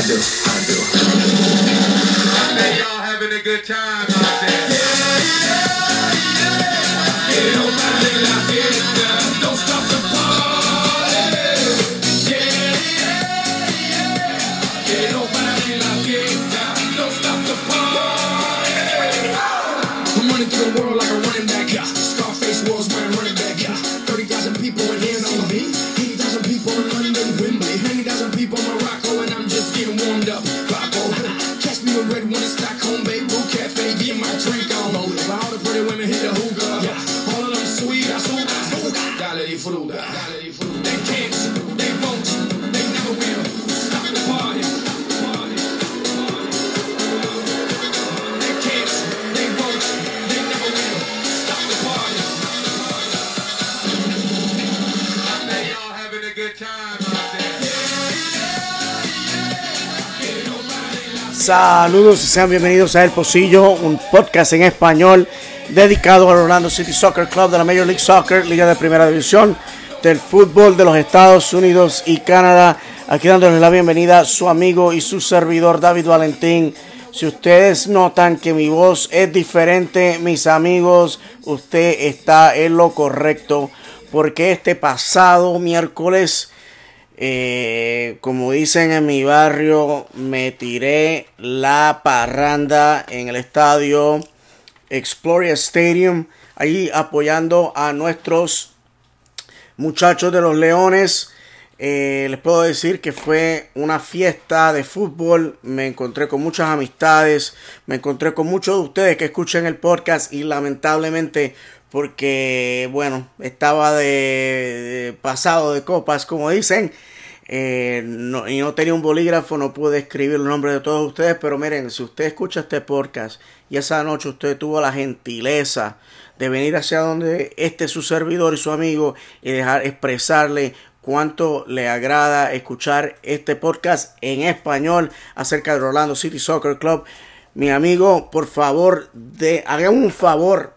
I do, I do. I know y'all having a good time out there. Que no pare la fiesta, don't Saludos y sean bienvenidos a El Pocillo, un podcast en español dedicado al Orlando City Soccer Club de la Major League Soccer, Liga de Primera División del fútbol de los Estados Unidos y Canadá. Aquí dándoles la bienvenida a su amigo y su servidor David Valentín. Si ustedes notan que mi voz es diferente, mis amigos, usted está en lo correcto, porque este pasado miércoles eh, como dicen en mi barrio, me tiré la parranda en el estadio Exploria Stadium, ahí apoyando a nuestros muchachos de los Leones. Eh, les puedo decir que fue una fiesta de fútbol. Me encontré con muchas amistades. Me encontré con muchos de ustedes que escuchan el podcast. Y lamentablemente, porque bueno, estaba de, pasado de copas, como dicen. eh, y no tenía un bolígrafo, no pude escribir los nombres de todos ustedes. Pero miren, si usted escucha este podcast y esa noche usted tuvo la gentileza de venir hacia donde este su servidor y su amigo y dejar expresarle cuánto le agrada escuchar este podcast en español acerca del Orlando City Soccer Club. Mi amigo, por favor, de, haga un favor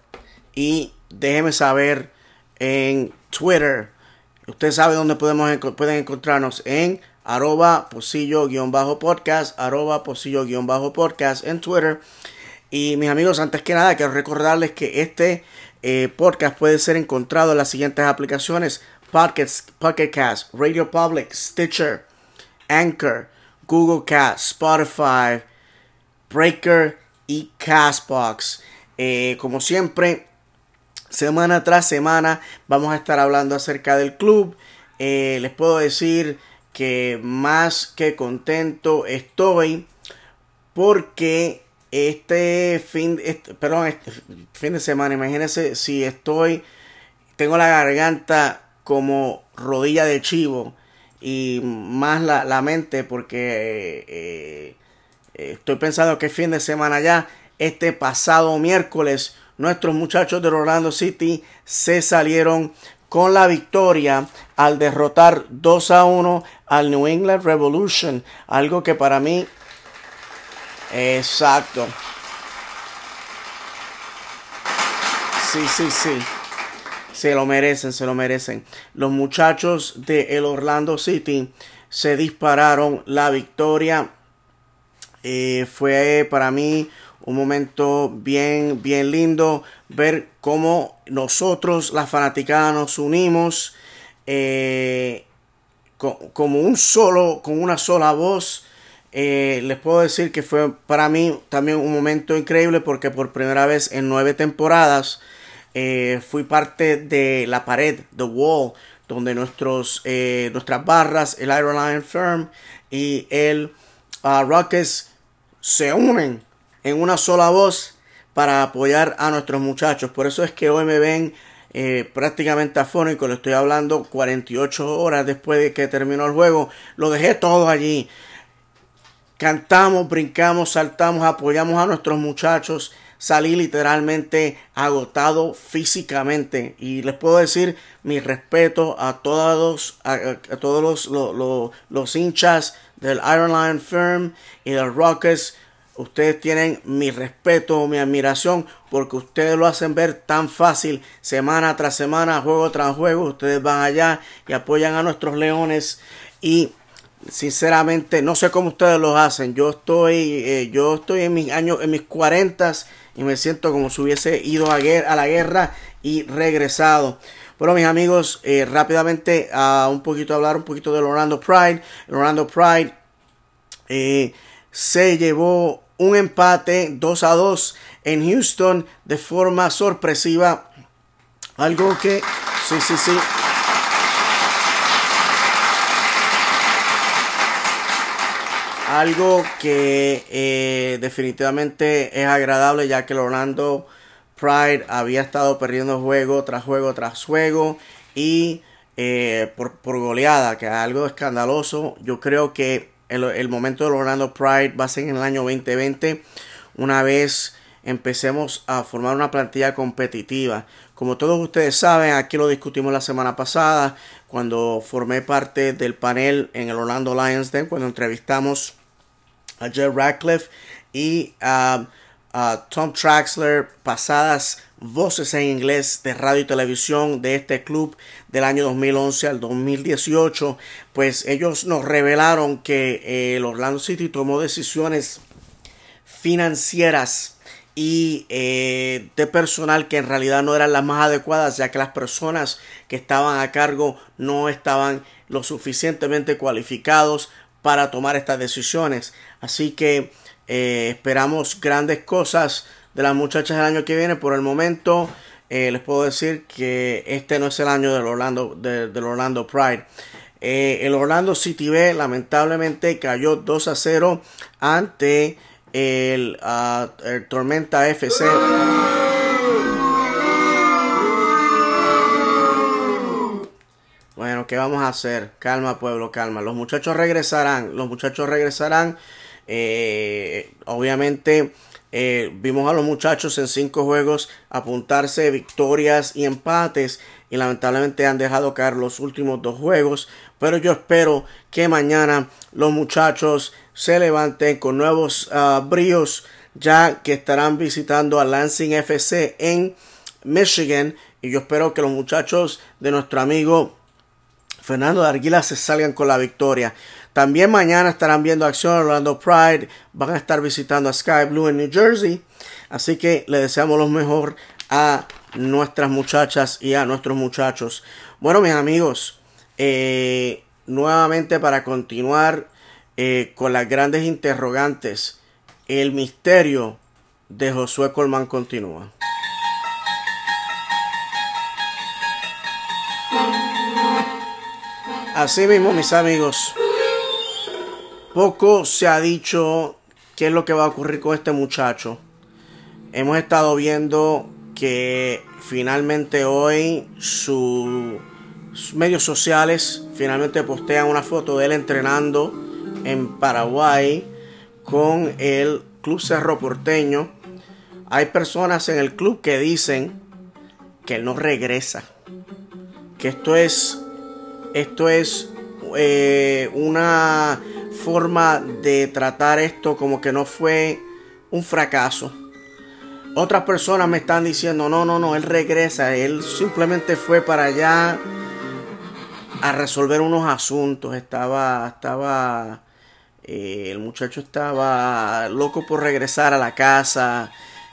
y déjeme saber en Twitter. Usted sabe dónde podemos pueden encontrarnos en arroba pocillo-podcast, arroba pocillo-podcast en Twitter. Y mis amigos, antes que nada, quiero recordarles que este eh, podcast puede ser encontrado en las siguientes aplicaciones: Pocket Cast, Radio Public, Stitcher, Anchor, Google Cast, Spotify, Breaker y Castbox. Eh, como siempre, semana tras semana vamos a estar hablando acerca del club. Eh, les puedo decir que más que contento estoy porque este fin, este- perdón, este fin de semana, imagínense si estoy, tengo la garganta como rodilla de chivo y más la, la mente porque eh, eh, estoy pensando que es fin de semana ya. Este pasado miércoles, nuestros muchachos de Orlando City se salieron con la victoria al derrotar 2 a 1 al New England Revolution. Algo que para mí. Exacto. Sí, sí, sí. Se lo merecen, se lo merecen. Los muchachos de el Orlando City se dispararon la victoria. Eh, fue para mí un momento bien, bien lindo ver cómo nosotros, la fanaticada, nos unimos eh, co- como un solo, con una sola voz. Eh, les puedo decir que fue para mí también un momento increíble porque por primera vez en nueve temporadas eh, fui parte de la pared, The Wall, donde nuestros, nuestras barras, el Iron Lion Firm y el uh, Rockets se unen en una sola voz para apoyar a nuestros muchachos. Por eso es que hoy me ven eh, prácticamente afónico. Le estoy hablando 48 horas después de que terminó el juego. Lo dejé todo allí. Cantamos, brincamos, saltamos, apoyamos a nuestros muchachos. Salí literalmente agotado físicamente. Y les puedo decir mi respeto a todos, a, todos los, lo- lo- los hinchas del Iron Lion Firm y del Rockets. Ustedes tienen mi respeto, mi admiración, porque ustedes lo hacen ver tan fácil, semana tras semana, juego tras juego. Ustedes van allá y apoyan a nuestros leones. Y sinceramente no sé cómo ustedes lo hacen. Yo estoy, eh, yo estoy en mis años, en mis cuarentas y me siento como si hubiese ido a, a la guerra y regresado. Bueno, mis amigos, eh, rápidamente a un poquito hablar un poquito del Orlando Pride. Orlando Pride eh, se llevó un empate 2 a 2 en Houston de forma sorpresiva. Algo que, sí, sí, sí. Algo que eh, definitivamente es agradable ya que el Orlando Pride había estado perdiendo juego tras juego tras juego y eh, por, por, goleada, que es algo escandaloso. Yo creo que el, momento del Orlando Pride va a ser en el año 2020, una vez empecemos a formar una plantilla competitiva. Como todos ustedes saben, aquí lo discutimos la semana pasada, cuando formé parte del panel en el Orlando Lions Den, cuando entrevistamos a Jeff Radcliffe y a... Tom Traxler, pasadas voces en inglés de radio y televisión de este club del año 2011 al 2018, pues ellos nos revelaron que eh, el Orlando City tomó decisiones financieras y eh, de personal que en realidad no eran las más adecuadas, ya que las personas que estaban a cargo no estaban lo suficientemente cualificados para tomar estas decisiones. Así que eh, esperamos grandes cosas de las muchachas el año que viene. Por el momento eh, les puedo decir que este no es el año del Orlando, del Orlando Pride. Eh, el Orlando City B lamentablemente cayó 2 a 0 ante el, uh, el Tormenta FC. Bueno, ¿qué vamos a hacer? Calma, pueblo, calma. Los muchachos regresarán. Los muchachos regresarán. Eh, obviamente eh, vimos a los muchachos en cinco juegos apuntarse victorias y empates y lamentablemente han dejado caer los últimos dos juegos. Pero yo espero que mañana los muchachos se levanten con nuevos uh, bríos ya que estarán visitando a Lansing FC en Michigan y yo espero que los muchachos de nuestro amigo Fernando de Arguila se salgan con la victoria. También mañana estarán viendo acción Orlando Pride. Van a estar visitando a Sky Blue en New Jersey. Así que le deseamos lo mejor a nuestras muchachas y a nuestros muchachos. Bueno, mis amigos, eh, nuevamente para continuar eh, con las grandes interrogantes, el misterio de Josué Colman continúa. Así mismo, mis amigos, poco se ha dicho qué es lo que va a ocurrir con este muchacho. Hemos estado viendo que finalmente hoy sus medios sociales finalmente postean una foto de él entrenando en Paraguay con el Club Cerro Porteño. Hay personas en el club que dicen que él no regresa. Que esto es esto es eh, una forma de tratar esto como que no fue un fracaso. Otras personas me están diciendo, no, no, no, él regresa, él simplemente fue para allá a resolver unos asuntos, estaba, estaba, eh, el muchacho estaba loco por regresar a la casa,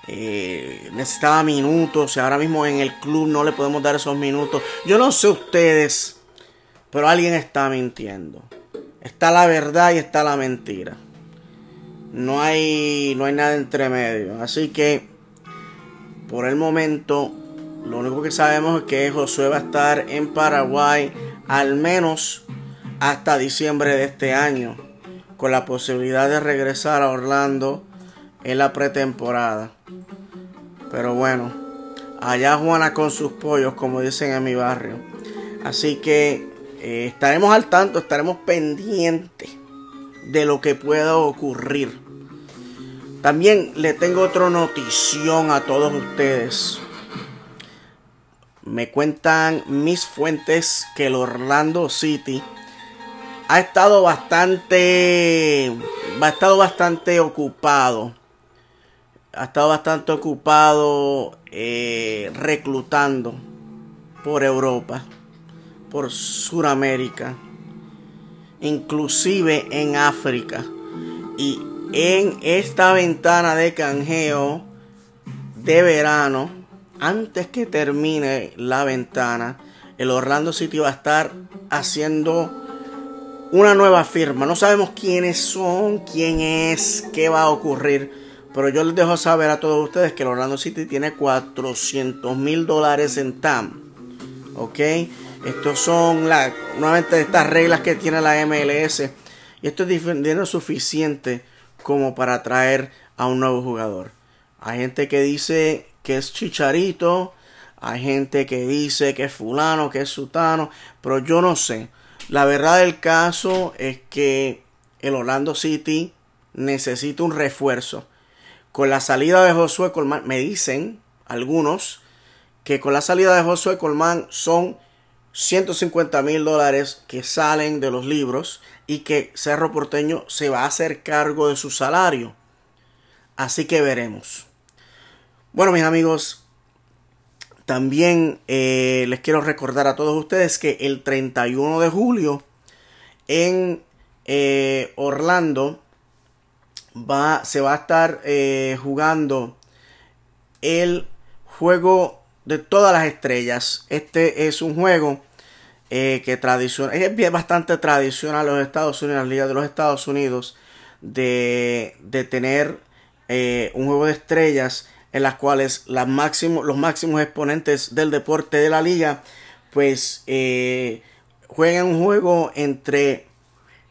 eh, necesitaba minutos y ahora mismo en el club no le podemos dar esos minutos. Yo no sé ustedes pero alguien está mintiendo. Está la verdad y está la mentira. No hay, no hay nada entre medio. Así que, por el momento, lo único que sabemos es que Josué va a estar en Paraguay al menos hasta diciembre de este año. Con la posibilidad de regresar a Orlando en la pretemporada. Pero bueno, allá Juana con sus pollos, como dicen en mi barrio. Así que eh, estaremos al tanto, estaremos pendientes de lo que pueda ocurrir. También le tengo otra notición a todos ustedes. Me cuentan mis fuentes que el Orlando City ha estado bastante ha estado bastante ocupado ha estado bastante ocupado eh, reclutando por Europa por Sudamérica. inclusive en África. Y en esta ventana de canjeo de verano, antes que termine la ventana, el Orlando City va a estar haciendo una nueva firma. No sabemos quiénes son, quién es, qué va a ocurrir. Pero yo les dejo saber a todos ustedes que el Orlando City tiene 400 mil dólares en TAM. ¿Ok? Estos son la, nuevamente estas reglas que tiene la MLS. Y esto es dinero suficiente como para traer a un nuevo jugador. Hay gente que dice que es Chicharito. Hay gente que dice que es fulano, que es sutano. Pero yo no sé. La verdad del caso es que el Orlando City necesita un refuerzo. Con la salida de Josué Colmán, me dicen algunos que con la salida de Josué Colmán son 150 mil dólares que salen de los libros y que Cerro Porteño se va a hacer cargo de su salario. Así que veremos. Bueno, mis amigos, también eh, les quiero recordar a todos ustedes que el 31 de julio en eh, Orlando va, se va a estar eh, jugando el juego de todas las estrellas. Este es un juego que tradicional, es bastante tradicional en los Estados Unidos, la Liga de los Estados Unidos, de, de tener un juego de estrellas en las cuales los máximos exponentes del deporte de la liga pues eh, juegan un juego entre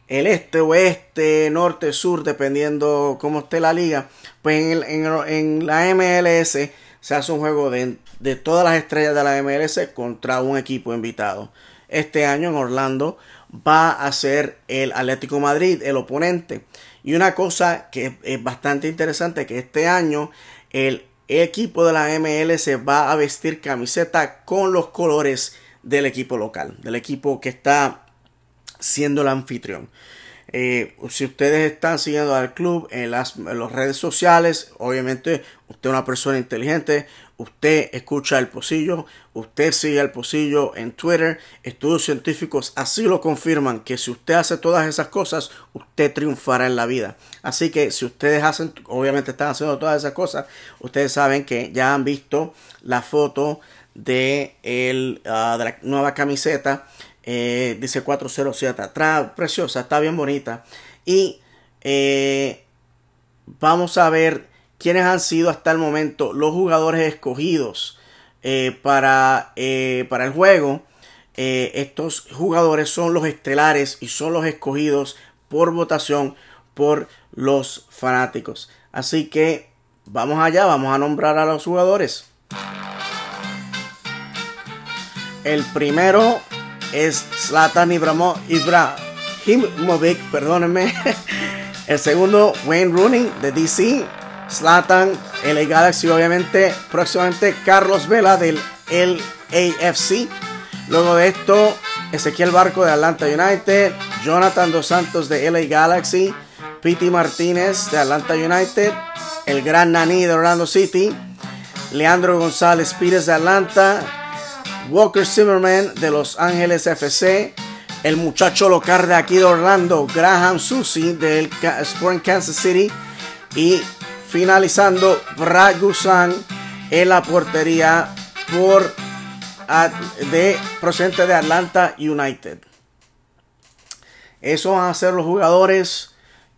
el este, oeste, norte, sur, dependiendo cómo esté la liga. Pues en, la MLS se hace un juego de, de, todas las estrellas de la MLS contra un equipo invitado. Este año en Orlando va a ser el Atlético Madrid el oponente. Y una cosa que es bastante interesante que este año el equipo de la MLS va a vestir camiseta con los colores del equipo local, del equipo que está siendo el anfitrión. Eh, si ustedes están siguiendo al club en las, redes sociales, obviamente usted es una persona inteligente, usted escucha el pocillo, usted sigue el pocillo en Twitter, estudios científicos así lo confirman que si usted hace todas esas cosas, usted triunfará en la vida. Así que si ustedes hacen, obviamente están haciendo todas esas cosas, ustedes saben que ya han visto la foto de, el, ah, de la nueva camiseta eh, dice 407 atrás, preciosa, está bien bonita. Y eh, vamos a ver quiénes han sido hasta el momento los jugadores escogidos eh, para, para el juego. estos jugadores son los estelares y son los escogidos por votación por los fanáticos. Así que vamos allá, vamos a nombrar a los jugadores. El primero es Zlatan Ibrahimovic, perdónenme. El segundo, Wayne Rooney de DC. Zlatan, LA Galaxy, obviamente. Próximamente, Carlos Vela del LAFC. Luego de esto, Ezequiel Barco de Atlanta United. Jonathan Dos Santos de LA Galaxy. Piti Martínez de Atlanta United. El gran Nani de Orlando City. Leandro González Pires de Atlanta. Walker Zimmerman de Los Ángeles FC, el muchacho local de aquí de Orlando, Graham Susi del Sport Kansas City y finalizando Brad Gusan en la portería por de procedente de Atlanta United. Esos van a ser los jugadores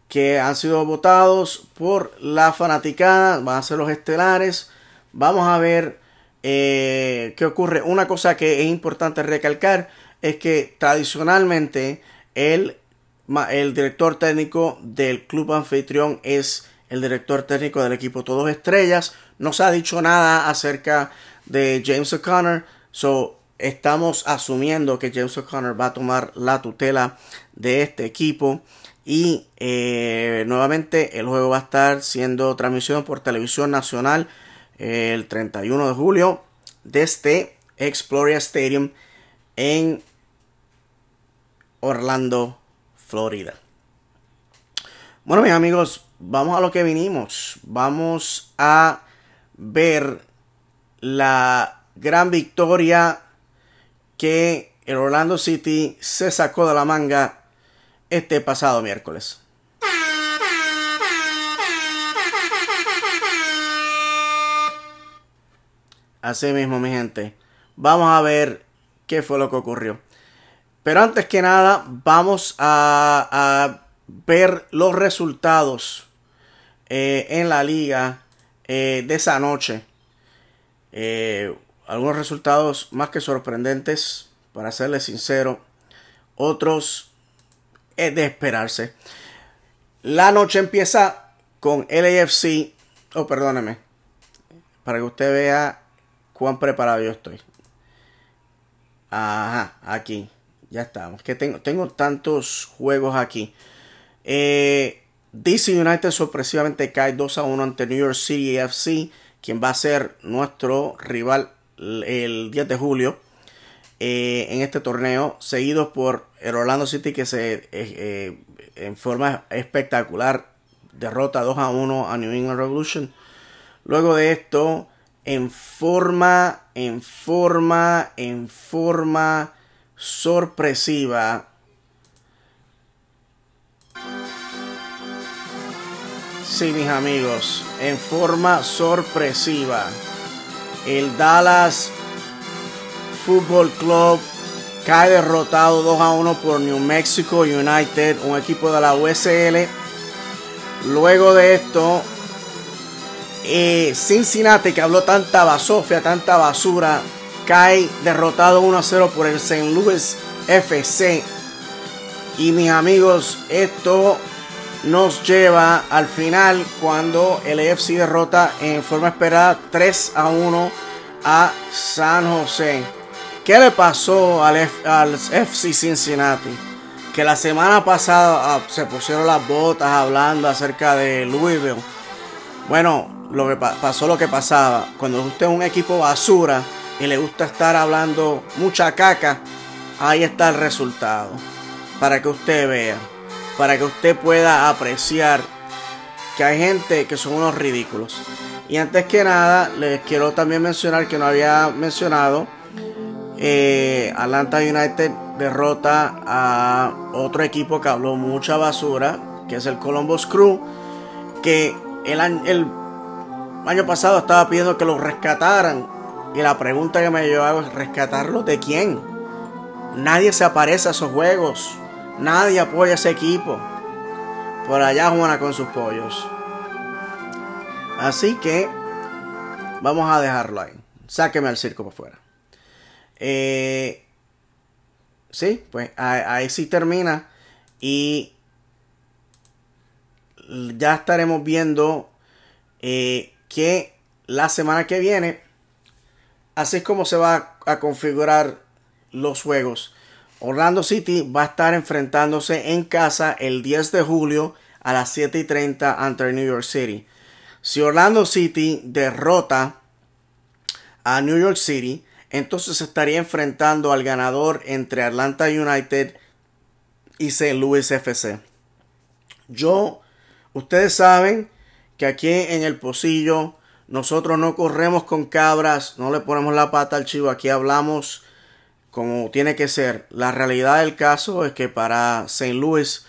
que han sido votados por la fanaticada, van a ser los estelares. Vamos a ver eh, ¿qué ocurre? Una cosa que es importante recalcar es que tradicionalmente el, el director técnico del club anfitrión es el director técnico del equipo Todos Estrellas. No se ha dicho nada acerca de James O'Connor. So, estamos asumiendo que James O'Connor va a tomar la tutela de este equipo. Y eh, nuevamente el juego va a estar siendo transmisión por televisión nacional el 31 de julio desde Exploria Stadium en Orlando, Florida. Bueno, mis amigos, vamos a lo que vinimos. Vamos a ver la gran victoria que el Orlando City se sacó de la manga este pasado miércoles. Así mismo, mi gente. Vamos a ver qué fue lo que ocurrió. Pero antes que nada, vamos a, ver los resultados eh, en la liga eh, de esa noche. Eh, algunos resultados más que sorprendentes, para serles sincero. Otros es de esperarse. La noche empieza con LAFC. Oh, perdóneme. Para que usted vea cuán preparado yo estoy. Ajá, aquí. Ya estamos. Que tengo, tengo tantos juegos aquí. Eh, DC United sorpresivamente cae 2 a 1 ante New York City FC, quien va a ser nuestro rival el 10 de julio eh, en este torneo, seguido por el Orlando City que se eh, eh, en forma espectacular derrota 2 a 1 a New England Revolution. Luego de esto, en forma, en forma, en forma sorpresiva. Sí, mis amigos, en forma sorpresiva. El Dallas Football Club cae derrotado 2 a 1 por New Mexico United, un equipo de la USL. Luego de esto, eh, Cincinnati, que habló tanta basofia, tanta basura, cae derrotado 1 a 0 por el St. Louis FC. Y mis amigos, esto nos lleva al final cuando el AFC derrota en forma esperada 3 a 1 a San José. ¿Qué le pasó al, F al FC Cincinnati? Que la semana pasada ah, se pusieron las botas hablando acerca de Louisville. Bueno, lo que pasó lo que pasaba. Cuando usted es un equipo basura y le gusta estar hablando mucha caca, ahí está el resultado. Para que usted vea para que usted pueda apreciar que hay gente que son unos ridículos. Y antes que nada, les quiero también mencionar que no había mencionado. Eh, Atlanta United derrota a otro equipo que habló mucha basura, que es el Columbus Crew, que el el año pasado estaba pidiendo que los rescataran. Y la pregunta que me yo hago es, ¿rescatarlos de quién? Nadie se aparece a esos juegos. Nadie apoya a ese equipo. Por allá Juana con sus pollos. Así que vamos a dejarlo ahí. Sáqueme al circo por fuera. Eh, sí, pues ahí, sí termina. Y ya estaremos viendo eh, que la semana que viene, así es como se va a configurar los juegos. Orlando City va a estar enfrentándose en casa el 10 de julio a las 7 y 30 ante New York City. Si Orlando City derrota a New York City, entonces estaría enfrentando al ganador entre Atlanta United y St. Louis FC. Yo, ustedes saben que aquí en el pocillo nosotros no corremos con cabras, no le ponemos la pata al chivo, aquí hablamos como tiene que ser. La realidad del caso es que para St. Louis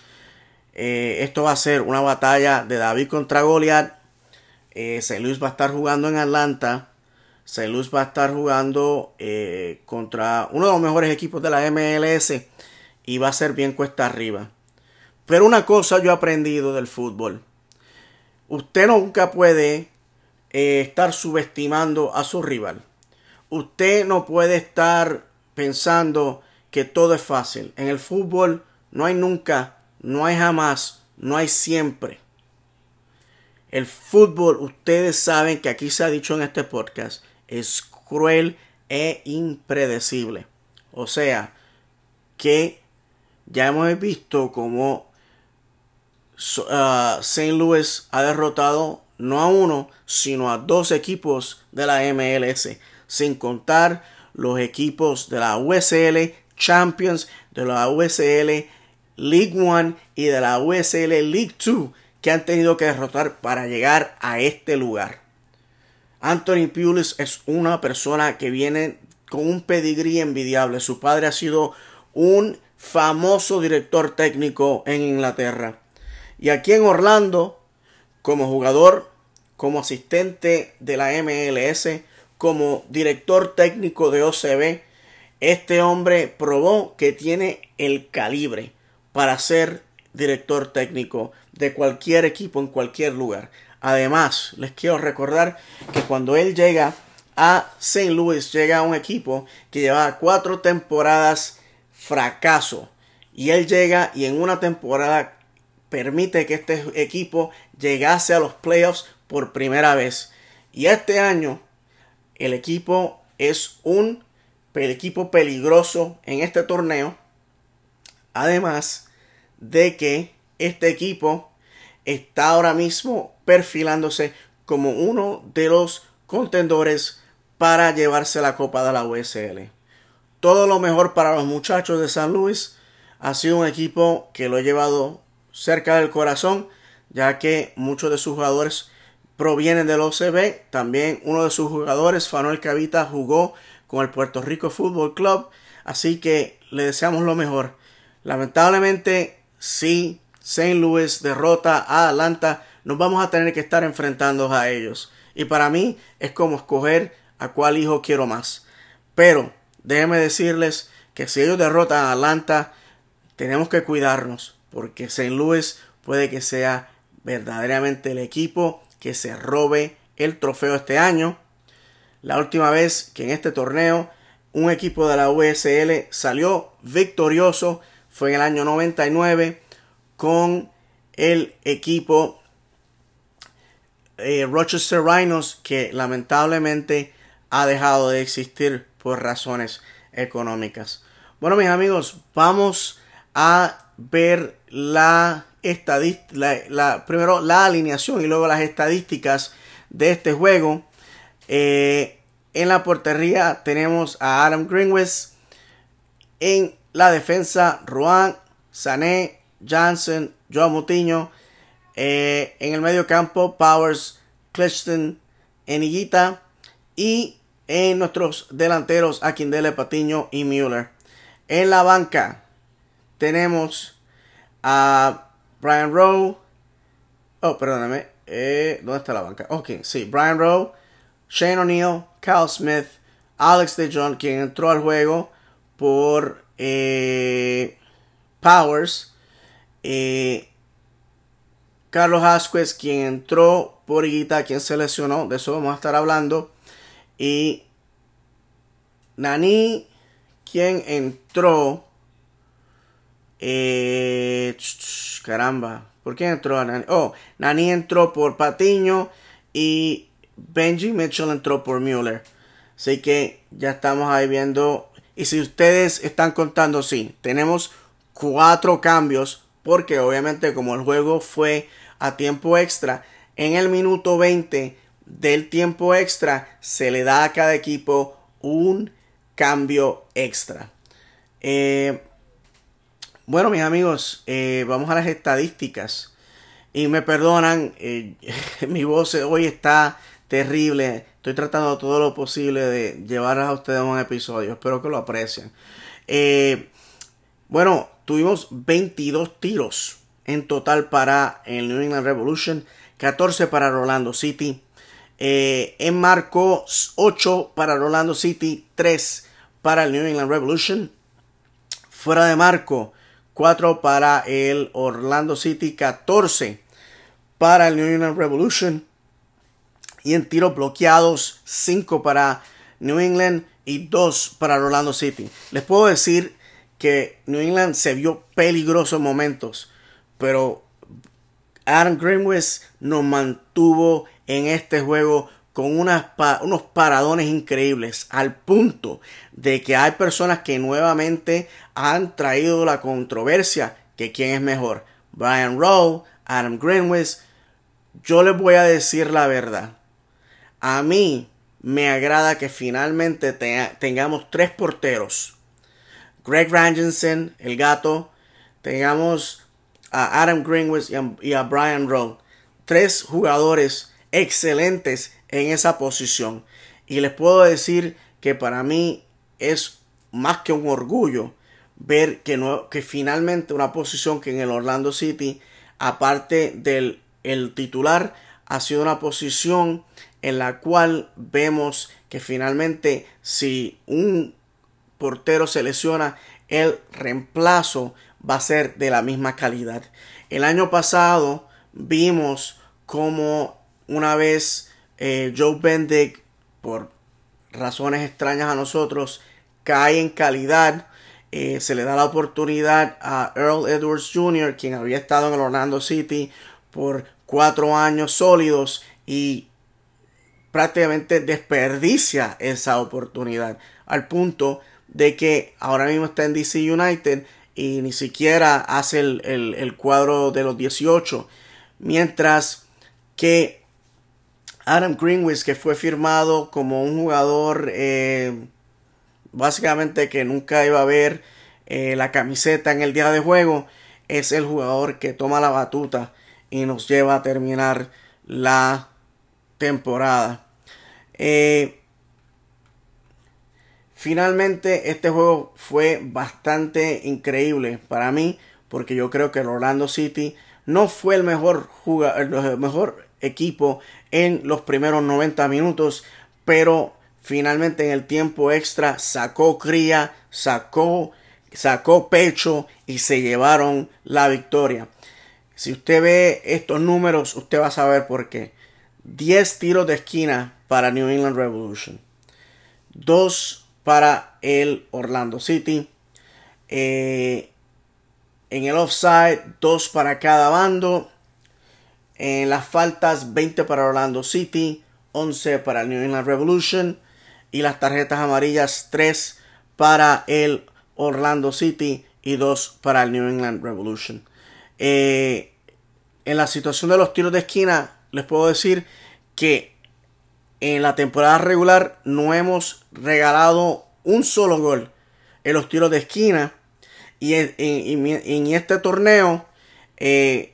eh, esto va a ser una batalla de David contra Goliath. Eh, St. Louis va a estar jugando en Atlanta. St. Louis va a estar jugando eh, contra uno de los mejores equipos de la MLS y va a ser bien cuesta arriba. Pero una cosa yo he aprendido del fútbol. Usted nunca puede estar subestimando a su rival. Usted no puede estar pensando que todo es fácil. En el fútbol no hay nunca, no hay jamás, no hay siempre. El fútbol, ustedes saben que aquí se ha dicho en este podcast, es cruel e impredecible. O sea, que ya hemos visto como uh, St. Louis ha derrotado no a uno, sino a dos equipos de la MLS, sin contar los equipos de la USL Champions, de la USL League One y de la USL League 2 que han tenido que derrotar para llegar a este lugar. Anthony Pulis es una persona que viene con un pedigrí envidiable. Su padre ha sido un famoso director técnico en Inglaterra. Y aquí en Orlando, como jugador, como asistente de la MLS, como director técnico de OCB, este hombre probó que tiene el calibre para ser director técnico de cualquier equipo en cualquier lugar. Además, les quiero recordar que cuando él llega a St. Louis, llega a un equipo que lleva cuatro temporadas fracaso. Y él llega y en una temporada permite que este equipo llegase a los playoffs por primera vez. Y este año el equipo es un equipo peligroso en este torneo. Además de que este equipo está ahora mismo perfilándose como uno de los contendores para llevarse la copa de la USL. Todo lo mejor para los muchachos de San Luis. Ha sido un equipo que lo ha llevado cerca del corazón, ya que muchos de sus jugadores provienen del OCB. También uno de sus jugadores, Fanuel Cavita, jugó con el Puerto Rico Fútbol Club. Así que le deseamos lo mejor. Lamentablemente, si St. Louis derrota a Atlanta, nos vamos a tener que estar enfrentando a ellos. Y para mí es como escoger a cuál hijo quiero más. Pero déjenme decirles que si ellos derrotan a Atlanta, tenemos que cuidarnos. Porque St. Louis puede que sea verdaderamente el equipo que se robe el trofeo este año. La última vez que en este torneo un equipo de la USL salió victorioso fue en el año 99 con el equipo eh, Rochester Rhinos que lamentablemente ha dejado de existir por razones económicas. Bueno mis amigos, vamos a ver la la, primero la alineación y luego las estadísticas de este juego. Eh, en la portería tenemos a Adam Greenwich. En la defensa, Ruan, Sané, Jansen, Joao Mutiño. Eh, en el medio campo, Powers, Clifton, Eniguita. Y en nuestros delanteros, Akindele, Patiño y Mueller. En la banca tenemos a Brian Rowe. Oh, perdóname. Eh, ¿Dónde está la banca? Ok, sí. Brian Rowe, Shane O'Neill, Cal Smith, Alex DeJohn, quien entró al juego por eh, Powers. Eh, Carlos Asquez, quien entró por Higuita, quien se lesionó. De eso vamos a estar hablando. Y Nani, quien entró eh, caramba, ¿por qué entró Nani? Oh, Nani entró por Patiño y Benji Mitchell entró por Mueller. Así que ya estamos ahí viendo. Y si ustedes están contando, sí, tenemos cuatro cambios. Porque obviamente como el juego fue a tiempo extra, en el minuto 20 del tiempo extra se le da a cada equipo un cambio extra. Eh, bueno, mis amigos, eh, vamos a las estadísticas. Y me perdonan, eh, mi voz hoy está terrible. Estoy tratando todo lo posible de llevar a ustedes un episodio. Espero que lo aprecien. Eh, bueno, tuvimos 22 tiros en total para el New England Revolution. 14 para Rolando City. en marco 8 para Rolando City. 3 para el New England Revolution. Fuera de marco 4 para el Orlando City, 14 para el New England Revolution. Y en tiros bloqueados, 5 para New England y 2 para Orlando City. Les puedo decir que New England se vio peligroso en momentos, pero Adam Greenwich nos mantuvo en este juego con unos paradones increíbles al punto de que hay personas que nuevamente han traído la controversia que quién es mejor, Brian Rowe, Adam Greenwich. Yo les voy a decir la verdad. A mí me agrada que finalmente tengamos tres porteros. Greg Rangensen, el gato, tengamos a Adam Greenwich y a Brian Rowe. Tres jugadores excelentes en esa posición. Y les puedo decir que para mí es más que un orgullo ver que, no, que finalmente una posición que en el Orlando City, aparte del el titular, ha sido una posición en la cual vemos que finalmente si un portero se lesiona, el reemplazo va a ser de la misma calidad. El año pasado vimos como una vez eh, Joe Bendick, por razones extrañas a nosotros, cae en calidad. Eh, se le da la oportunidad a Earl Edwards Jr., quien había estado en el Orlando City por cuatro años sólidos y prácticamente desperdicia esa oportunidad al punto de que ahora mismo está en DC United y ni siquiera hace el, cuadro de los 18 mientras que Adam Greenwich que fue firmado como un jugador eh, básicamente que nunca iba a ver eh, la camiseta en el día de juego es el jugador que toma la batuta y nos lleva a terminar la temporada. Eh, finalmente este juego fue bastante increíble para mí porque yo creo que el Orlando City no fue el mejor, el mejor equipo en los primeros 90 minutos, pero finalmente en el tiempo extra sacó cría, sacó, sacó pecho y se llevaron la victoria. Si usted ve estos números, usted va a saber por qué. 10 tiros de esquina para New England Revolution. 2 para el Orlando City. Eh, en el offside, 2 para cada bando. En las faltas, 20 para Orlando City, 11 para New England Revolution. Y las tarjetas amarillas, 3 para el Orlando City y 2 para el New England Revolution. Eh, en la situación de los tiros de esquina, les puedo decir que en la temporada regular no hemos regalado un solo gol en los tiros de esquina. Y en, este torneo, eh,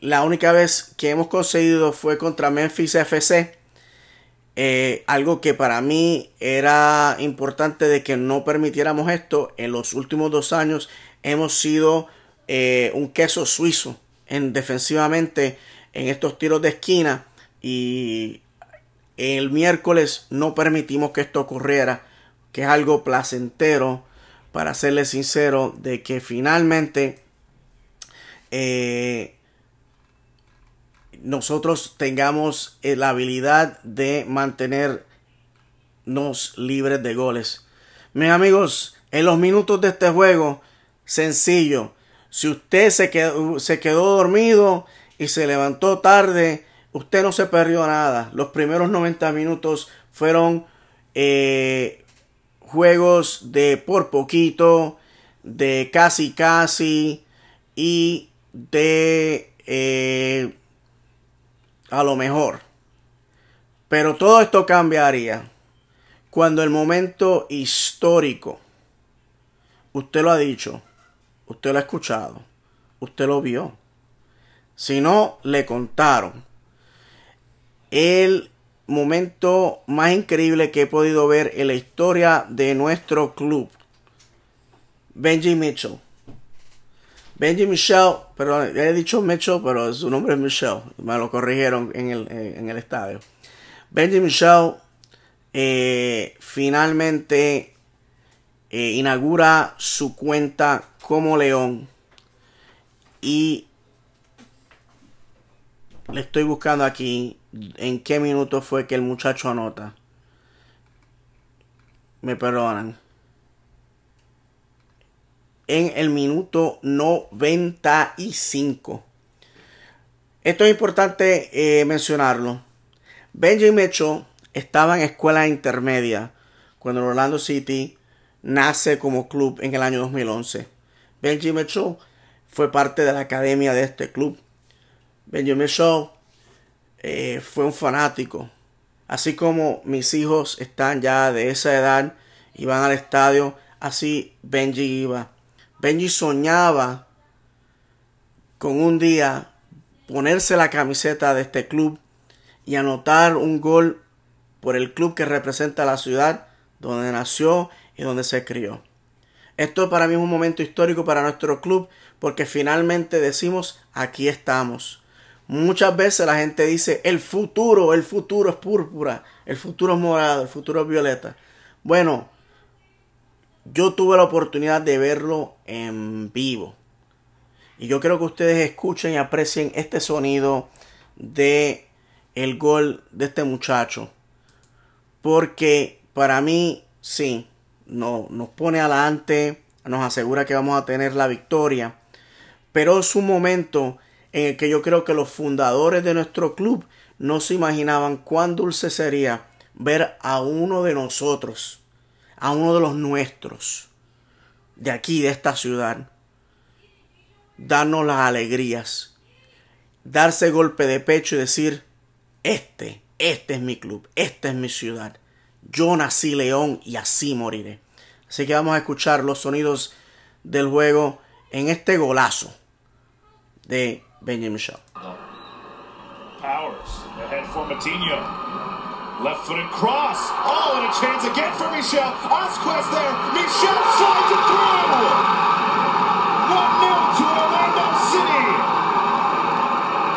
la única vez que hemos conseguido fue contra Memphis FC. Eh, algo que para mí era importante de que no permitiéramos esto. En los últimos dos años hemos sido eh, un queso suizo en defensivamente en estos tiros de esquina y el miércoles no permitimos que esto ocurriera, que es algo placentero para serle sincero de que finalmente eh, nosotros tengamos eh, la habilidad de mantenernos libres de goles. Mis amigos, en los minutos de este juego, sencillo, si usted se quedó, se quedó dormido y se levantó tarde, usted no se perdió nada. Los primeros 90 minutos fueron eh, juegos de por poquito, de casi casi y de eh, a lo mejor. Pero todo esto cambiaría cuando el momento histórico, usted lo ha dicho, Usted lo ha escuchado. Usted lo vio. Si no, le contaron. El momento más increíble que he podido ver en la historia de nuestro club. Benji Mitchell. Benji Michelle, perdón, he dicho Mitchell, pero su nombre es Michelle. Me lo corrigieron en el, eh, estadio. Benji Michelle eh, finalmente eh, inaugura su cuenta como León y le estoy buscando aquí en qué minuto fue que el muchacho anota. Me perdonan. En el minuto 95. Esto es importante eh, mencionarlo. Benjamin Mitchell estaba en escuela intermedia cuando Orlando City nace como club en el año 2011. Benjamin Shaw fue parte de la academia de este club. Benjamin Shaw eh, fue un fanático. Así como mis hijos están ya de esa edad y van al estadio, así Benji iba. Benji soñaba con un día ponerse la camiseta de este club y anotar un gol por el club que representa la ciudad donde nació y donde se crió. Esto para mí es un momento histórico para nuestro club porque finalmente decimos aquí estamos. Muchas veces la gente dice el futuro, el futuro es púrpura, el futuro es morado, el futuro es violeta. Bueno, yo tuve la oportunidad de verlo en vivo. Y yo quiero que ustedes escuchen y aprecien este sonido de el gol de este muchacho. Porque para mí, sí, no, nos pone adelante, nos asegura que vamos a tener la victoria. Pero es un momento en el que yo creo que los fundadores de nuestro club no se imaginaban cuán dulce sería ver a uno de nosotros, a uno de los nuestros, de aquí, de esta ciudad, darnos las alegrías, darse golpe de pecho y decir, este, este es mi club, esta es mi ciudad. Yo nací león y así moriré. Así que vamos a escuchar los sonidos del juego en este golazo de Benjamin Shaw. Powers ahead for Matinho. Left footed cross. Oh, and a chance again for Michel. Osquez there. Michel slides it through. 1 0 to Orlando City.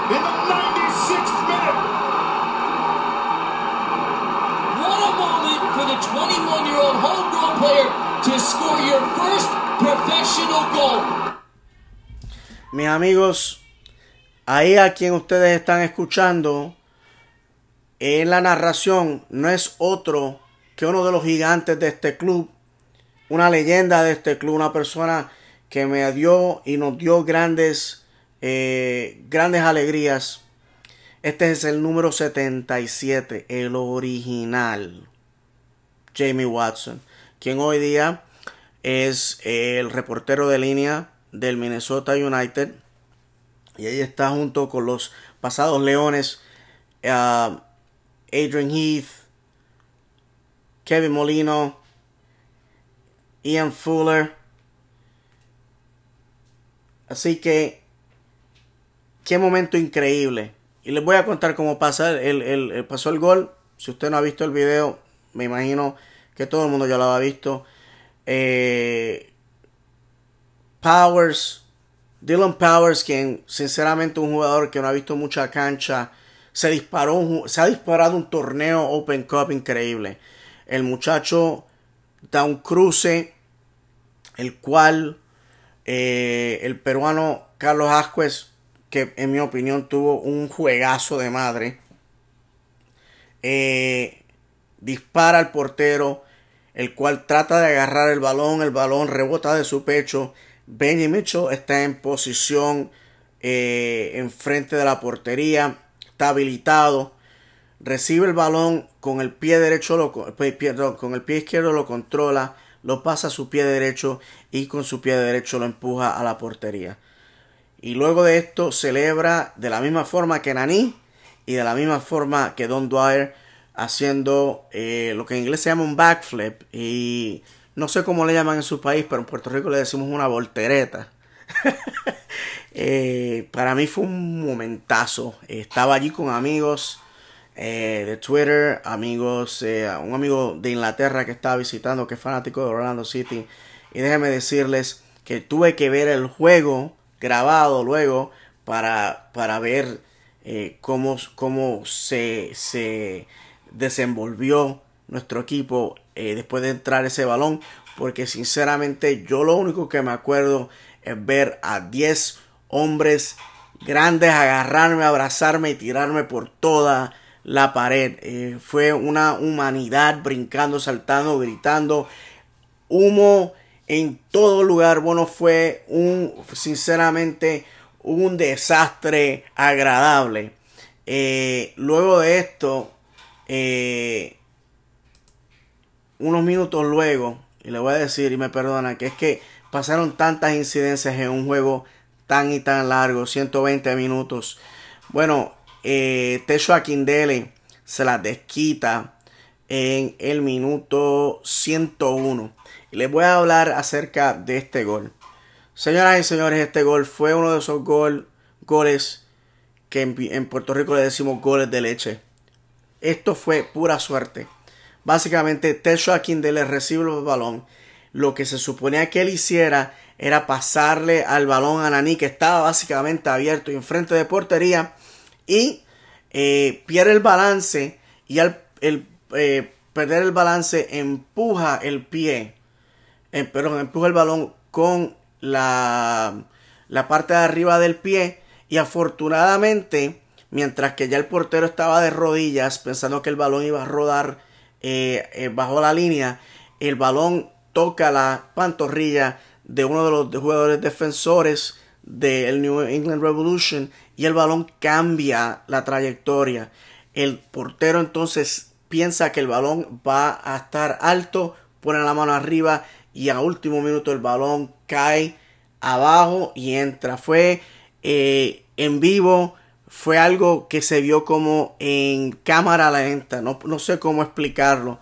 In the 96th minute. What a moment for the 21 year old homegrown player to score your first professional goal. Mis amigos, ahí a quien ustedes están escuchando, en la narración no es otro que uno de los gigantes de este club, una leyenda de este club, una persona que me dio y nos dio grandes, eh, grandes alegrías. Este es el número 77, el original, Jamie Watson, quien hoy día es el reportero de línea del Minnesota United. Y ahí está junto con los pasados leones. Uh, Adrian Heath, Kevin Molino, Ian Fuller. Así que, qué momento increíble. Y les voy a contar cómo pasa el, el, pasó el gol. Si usted no ha visto el video, me imagino que todo el mundo ya lo ha visto. Eh, Powers, Dylan Powers, quien sinceramente un jugador que no ha visto mucha cancha se disparó, se ha disparado un torneo Open Cup increíble. El muchacho da un cruce, el cual eh, el peruano Carlos Asquez, que en mi opinión tuvo un juegazo de madre, eh, dispara al portero, el cual trata de agarrar el balón, el balón rebota de su pecho. Benny Mitchell está en posición eh, enfrente de la portería está habilitado, recibe el balón con el pie derecho, lo, con el pie izquierdo lo controla, lo pasa a su pie derecho y con su pie derecho lo empuja a la portería. Y luego de esto celebra de la misma forma que Nani y de la misma forma que Don Dwyer haciendo eh, lo que en inglés se llama un backflip y no sé cómo le llaman en su país, pero en Puerto Rico le decimos una voltereta. Eh, para mí fue un momentazo. Estaba allí con amigos eh, de Twitter, amigos, eh, un amigo de Inglaterra que estaba visitando, que es fanático de Orlando City. Y déjenme decirles que tuve que ver el juego grabado luego para, para ver cómo, cómo se, se desenvolvió nuestro equipo después de entrar ese balón. Porque sinceramente yo lo único que me acuerdo ver a 10 hombres grandes agarrarme, abrazarme y tirarme por toda la pared. Eh, fue una humanidad brincando, saltando, gritando. Humo en todo lugar. Bueno, fue un, sinceramente, un desastre agradable. Eh, luego de esto, eh, unos minutos luego, y le voy a decir, y me perdona, que es que pasaron tantas incidencias en un juego tan y tan largo, 120 minutos. Bueno, eh, Tesho Akindele se la desquita en el minuto 101. Y les voy a hablar acerca de este gol. Señoras y señores, este gol fue uno de esos gol, goles que en, Puerto Rico le decimos goles de leche. Esto fue pura suerte. Básicamente, Tesho Akindele recibe el balón, lo que se suponía que él hiciera era pasarle al balón a Nani, que estaba básicamente abierto y enfrente de portería, y eh, pierde el balance, y al el, eh, perder el balance empuja el pie, eh, perdón, empuja el balón con la, la parte de arriba del pie, y afortunadamente, mientras que ya el portero estaba de rodillas, pensando que el balón iba a rodar bajo la línea, el balón toca la pantorrilla de uno de los jugadores defensores del New England Revolution y el balón cambia la trayectoria. El portero entonces piensa que el balón va a estar alto, pone la mano arriba y a último minuto el balón cae abajo y entra. Fue eh, en vivo, fue algo que se vio como en cámara lenta, no, no sé cómo explicarlo,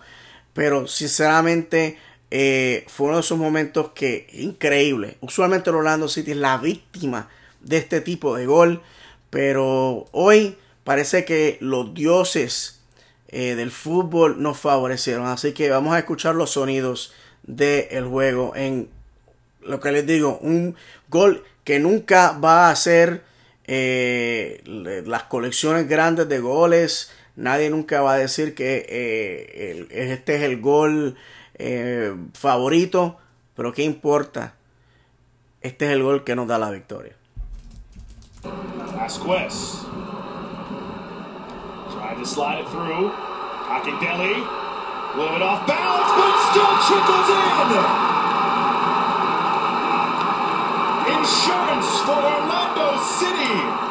pero sinceramente eh, fue uno de esos momentos que increíble. Usualmente el Orlando City es la víctima de este tipo de gol, pero hoy parece que los dioses eh, del fútbol nos favorecieron. Así que vamos a escuchar los sonidos del juego en lo que les digo, un gol que nunca va a ser eh, las colecciones grandes de goles. Nadie nunca va a decir que este es el gol eh, favorito, pero ¿qué importa? Este es el gol que nos da la victoria. Asquez. Trying to slide it through. Akindele. A little bit off balance, but still trickles in. Insurance for Orlando City.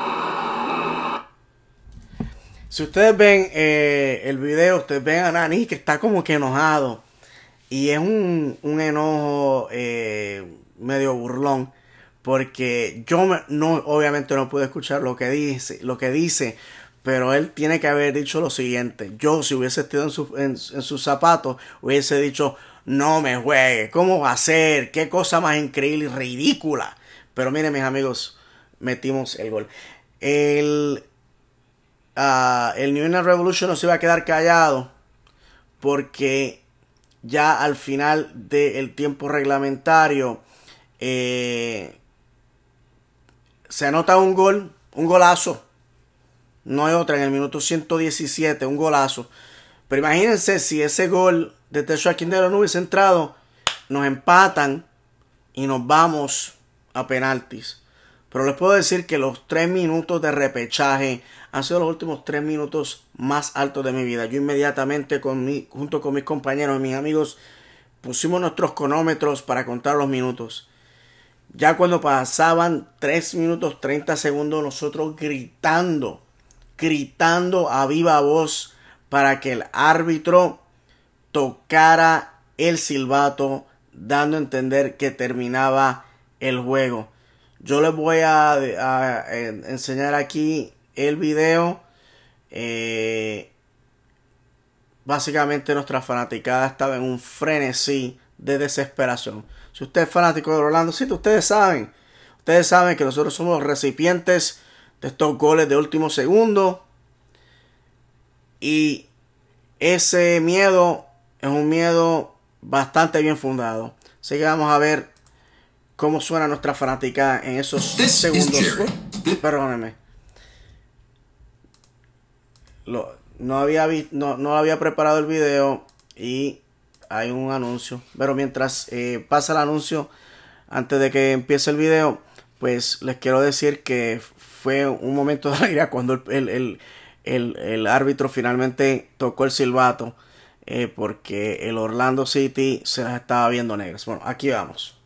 Si ustedes ven eh, el video, ustedes ven a Nani que está como que enojado. Y es un, un enojo eh, medio burlón. Porque yo no, obviamente no pude escuchar lo que dice, lo que dice, pero él tiene que haber dicho lo siguiente. Yo, si hubiese estado en, su, en, sus zapatos, hubiese dicho, no me juegue, ¿cómo va a ser? Qué cosa más increíble y ridícula. Pero miren, mis amigos, metimos el gol. El, uh, el New England Revolution no se iba a quedar callado porque ya al final del tiempo reglamentario eh, se anota un gol, un golazo. No hay otra en el minuto 117, un golazo. Pero imagínense si ese gol de Tesha Quindero no hubiese entrado, nos empatan y nos vamos a penaltis. Pero les puedo decir que los tres minutos de repechaje han sido los últimos tres minutos más altos de mi vida. Yo inmediatamente con mi, junto con mis compañeros y mis amigos pusimos nuestros cronómetros para contar los minutos. Ya cuando pasaban 3 minutos 30 segundos nosotros gritando, gritando a viva voz para que el árbitro tocara el silbato dando a entender que terminaba el juego. Yo les voy a, enseñar aquí el video. Eh, básicamente nuestra fanaticada estaba en un frenesí de desesperación. Si usted es fanático de Orlando City, ustedes saben. Ustedes saben que nosotros somos los recipientes de estos goles de último segundo. Y ese miedo es un miedo bastante bien fundado. Así que vamos a ver cómo suena nuestra fanática en esos segundos. Perdóneme. no, había no, no había preparado el video y hay un anuncio. Pero mientras eh, pasa el anuncio, antes de que empiece el video, pues les quiero decir que fue un momento de alegría cuando el, el, árbitro finalmente tocó el silbato. Eh, porque el Orlando City se las estaba viendo negras. Bueno, aquí vamos.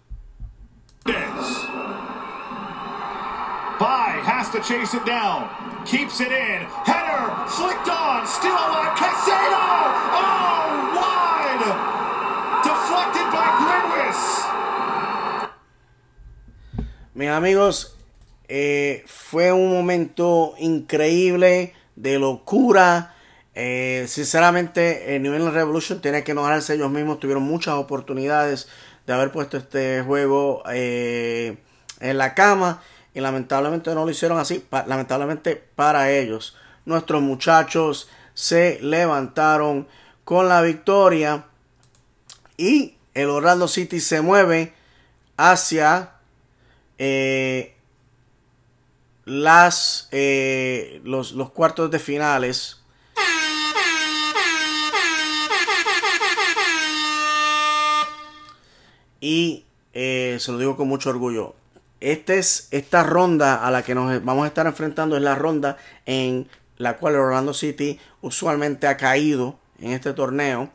By has to chase it down. Keeps it in. Header flicked on. Still alive. Casado. Oh, wide. Deflected by Glenwis. Mis amigos, eh, fue un momento increíble de locura. Eh, sinceramente, el New England Revolution tiene que enojarse ellos mismos. Tuvieron muchas oportunidades de haber puesto este juego eh, en la cama y lamentablemente no lo hicieron así, lamentablemente para ellos. Nuestros muchachos se levantaron con la victoria y el Orlando City se mueve hacia eh, las, eh, los, los cuartos de finales. Y eh, se lo digo con mucho orgullo. Este es, esta ronda a la que nos vamos a estar enfrentando es la ronda en la cual Orlando City usualmente ha caído en este torneo.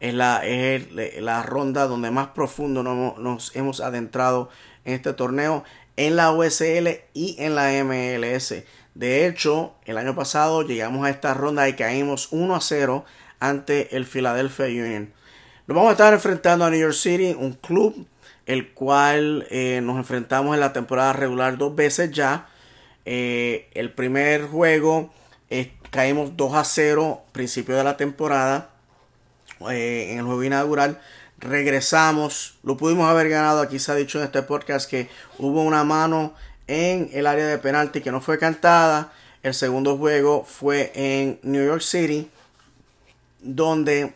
Es la, es la ronda donde más profundo nos, nos hemos adentrado en este torneo en la USL y en la MLS. De hecho, el año pasado llegamos a esta ronda y caímos 1 a 0 ante el Philadelphia Union. Nos vamos a estar enfrentando a New York City, un club el cual eh, nos enfrentamos en la temporada regular dos veces ya. Eh, el primer juego eh, caímos 2 a 0 principio de la temporada en el juego inaugural. Regresamos, lo pudimos haber ganado. Aquí se ha dicho en este podcast que hubo una mano en el área de penalti que no fue cantada. El segundo juego fue en New York City, donde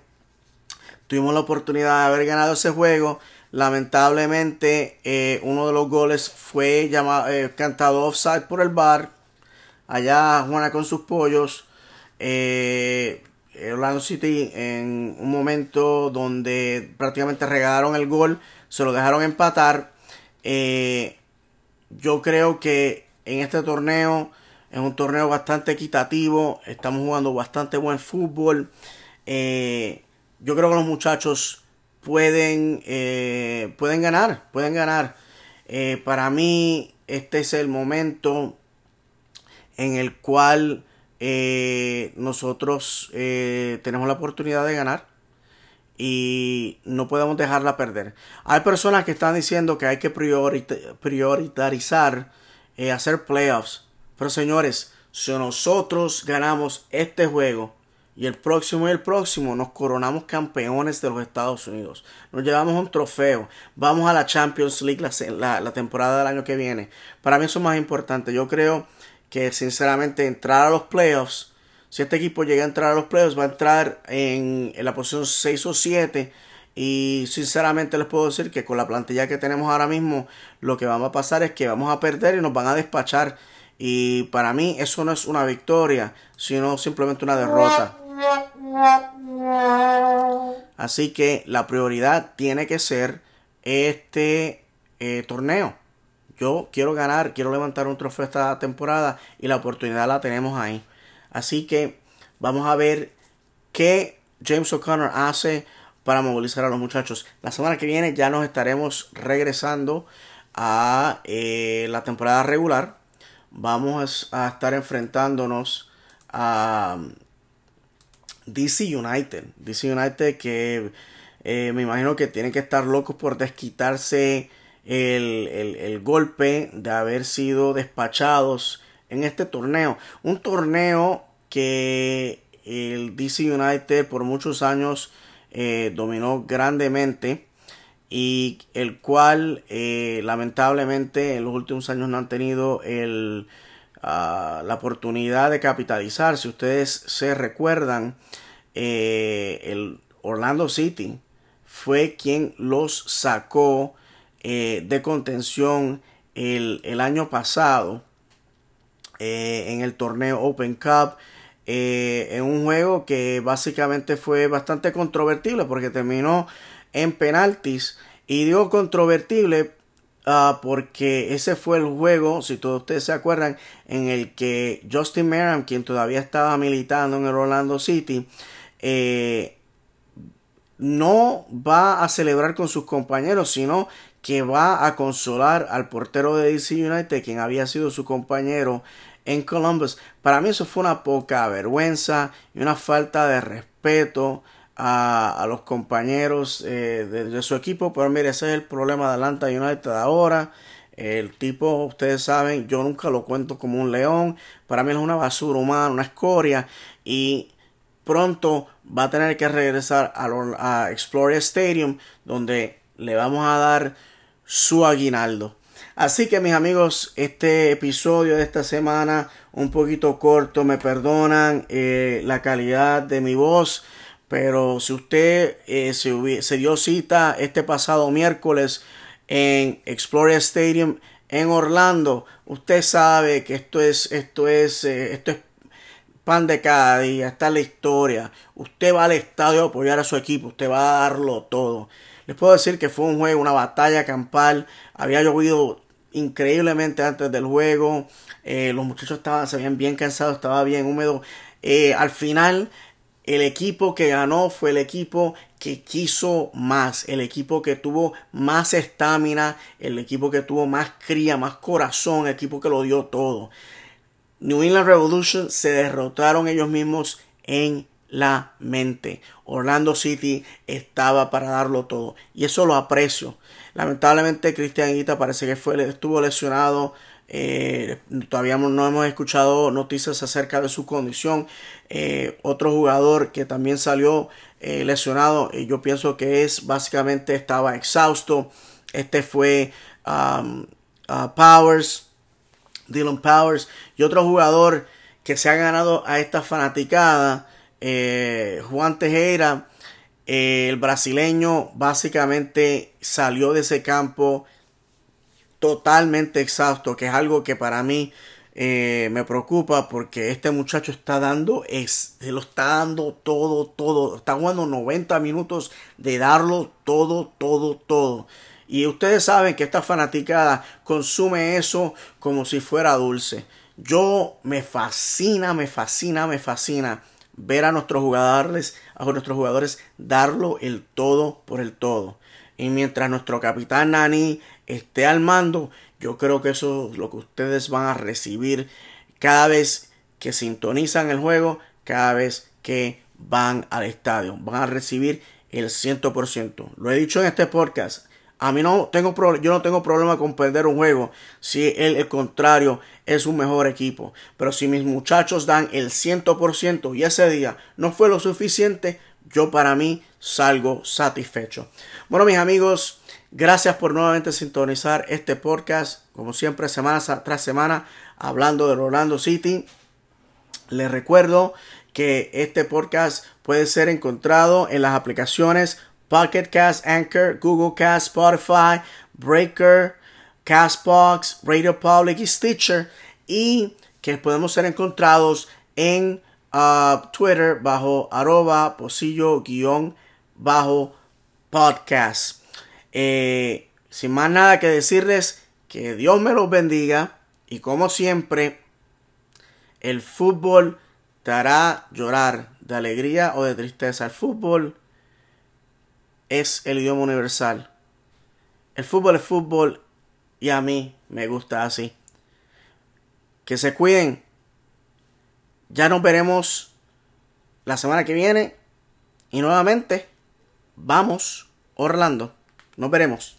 tuvimos la oportunidad de haber ganado ese juego. Lamentablemente, eh, uno de los goles fue llamado, eh, cantado offside por el bar. Allá Juana con sus pollos. Eh, Orlando City en un momento donde prácticamente regalaron el gol, se lo dejaron empatar. yo creo que en este torneo es un torneo bastante equitativo, estamos jugando bastante buen fútbol. Yo creo que los muchachos pueden, eh, pueden ganar, pueden ganar. Eh, para mí este es el momento en el cual eh, nosotros tenemos la oportunidad de ganar y no podemos dejarla perder. Hay personas que están diciendo que hay que priorizar hacer playoffs. Pero señores, si nosotros ganamos este juego, y el próximo y el próximo nos coronamos campeones de los Estados Unidos. Nos llevamos un trofeo. Vamos a la Champions League la, la, temporada del año que viene. Para mí eso es más importante. Yo creo que sinceramente entrar a los playoffs, si este equipo llega a entrar a los playoffs, va a entrar en, en la posición 6 o 7. Y sinceramente les puedo decir que con la plantilla que tenemos ahora mismo, lo que vamos a pasar es que vamos a perder y nos van a despachar. Y para mí eso no es una victoria, sino simplemente una derrota. Así que la prioridad tiene que ser este eh, torneo. Yo quiero ganar, quiero levantar un trofeo esta temporada y la oportunidad la tenemos ahí. Así que vamos a ver qué James O'Connor hace para movilizar a los muchachos. La semana que viene ya nos estaremos regresando a eh, la temporada regular. Vamos a estar enfrentándonos a DC United. DC United que eh, me imagino que tienen que estar locos por desquitarse el, golpe de haber sido despachados en este torneo. Un torneo que el DC United por muchos años eh, dominó grandemente y el cual eh, lamentablemente en los últimos años no han tenido el la oportunidad de capitalizar. Si ustedes se recuerdan, eh, el Orlando City fue quien los sacó eh, de contención el, año pasado eh, en el torneo Open Cup. en un juego que básicamente fue bastante controvertible porque terminó en penaltis. Y digo controvertible Ah, porque ese fue el juego, si todos ustedes se acuerdan, en el que Justin Merham, quien todavía estaba militando en el Orlando City, eh, no va a celebrar con sus compañeros, sino que va a consolar al portero de DC United, quien había sido su compañero en Columbus. Para mí eso fue una poca vergüenza y una falta de respeto a, los compañeros eh, de, su equipo. Pero mire, ese es el problema de Atlanta United ahora. El tipo, ustedes saben, yo nunca lo cuento como un león. Para mí es una basura humana, una escoria. Y pronto va a tener que regresar a, a Explorer Stadium, donde le vamos a dar su aguinaldo. Así que mis amigos, este episodio de esta semana un poquito corto, me perdonan eh, la calidad de mi voz Pero si usted eh, se, dio cita este pasado miércoles en Exploria Stadium en Orlando, usted sabe que esto es, esto es, eh, esto es pan de cada día, está la historia. Usted va al estadio a apoyar a su equipo, usted va a darlo todo. Les puedo decir que fue un juego, una batalla campal. Había llovido increíblemente antes del juego. Eh, los muchachos estaban, se veían bien cansados, estaba bien húmedo. Al final, el equipo que ganó fue el equipo que quiso más, el equipo que tuvo más estamina, el equipo que tuvo más cría, más corazón, el equipo que lo dio todo. New England Revolution se derrotaron ellos mismos en la mente. Orlando City estaba para darlo todo. Y eso lo aprecio. Lamentablemente Cristian Guita parece que fue, estuvo lesionado. Eh, todavía no hemos escuchado noticias acerca de su condición. Eh, otro jugador que también salió eh, lesionado, eh, yo pienso que es básicamente estaba exhausto. Este fue um, Powers. Dylan Powers y otro jugador que se ha ganado a esta fanaticada, Juan Tejera, el brasileño básicamente salió de ese campo totalmente exhausto, que es algo que para mí eh, me preocupa porque este muchacho está dando, es, lo está dando todo, todo, está jugando 90 minutos de darlo todo, todo, todo. Y ustedes saben que esta fanaticada consume eso como si fuera dulce. Yo me fascina, me fascina, me fascina ver a nuestros jugadores, a nuestros jugadores darlo el todo por el todo. Y mientras nuestro capitán Nani esté al mando, yo creo que eso es lo que ustedes van a recibir cada vez que sintonizan el juego, cada vez que van al estadio. Van a recibir el 100%. Lo he dicho en este podcast. A mí no tengo yo no tengo problema con perder un juego si el, el contrario es un mejor equipo. Pero si mis muchachos dan el 100% y ese día no fue lo suficiente, yo para mí salgo satisfecho. Bueno, mis amigos, gracias por nuevamente sintonizar este podcast. Como siempre, semana tras semana, hablando del Orlando City. Les recuerdo que este podcast puede ser encontrado en las aplicaciones Pocket Cast, Anchor, Google Cast, Spotify, Breaker, Castbox, Radio Public y Stitcher. Y que podemos ser encontrados en uh, Twitter bajo arroba posillo guion bajo podcast. Eh, sin más nada que decirles, que Dios me los bendiga. Y como siempre, el fútbol te hará llorar de alegría o de tristeza. El fútbol es el idioma universal. El fútbol es fútbol y a mí me gusta así. Que se cuiden. Ya nos veremos la semana que viene. Y nuevamente, vamos, Orlando. Nos veremos.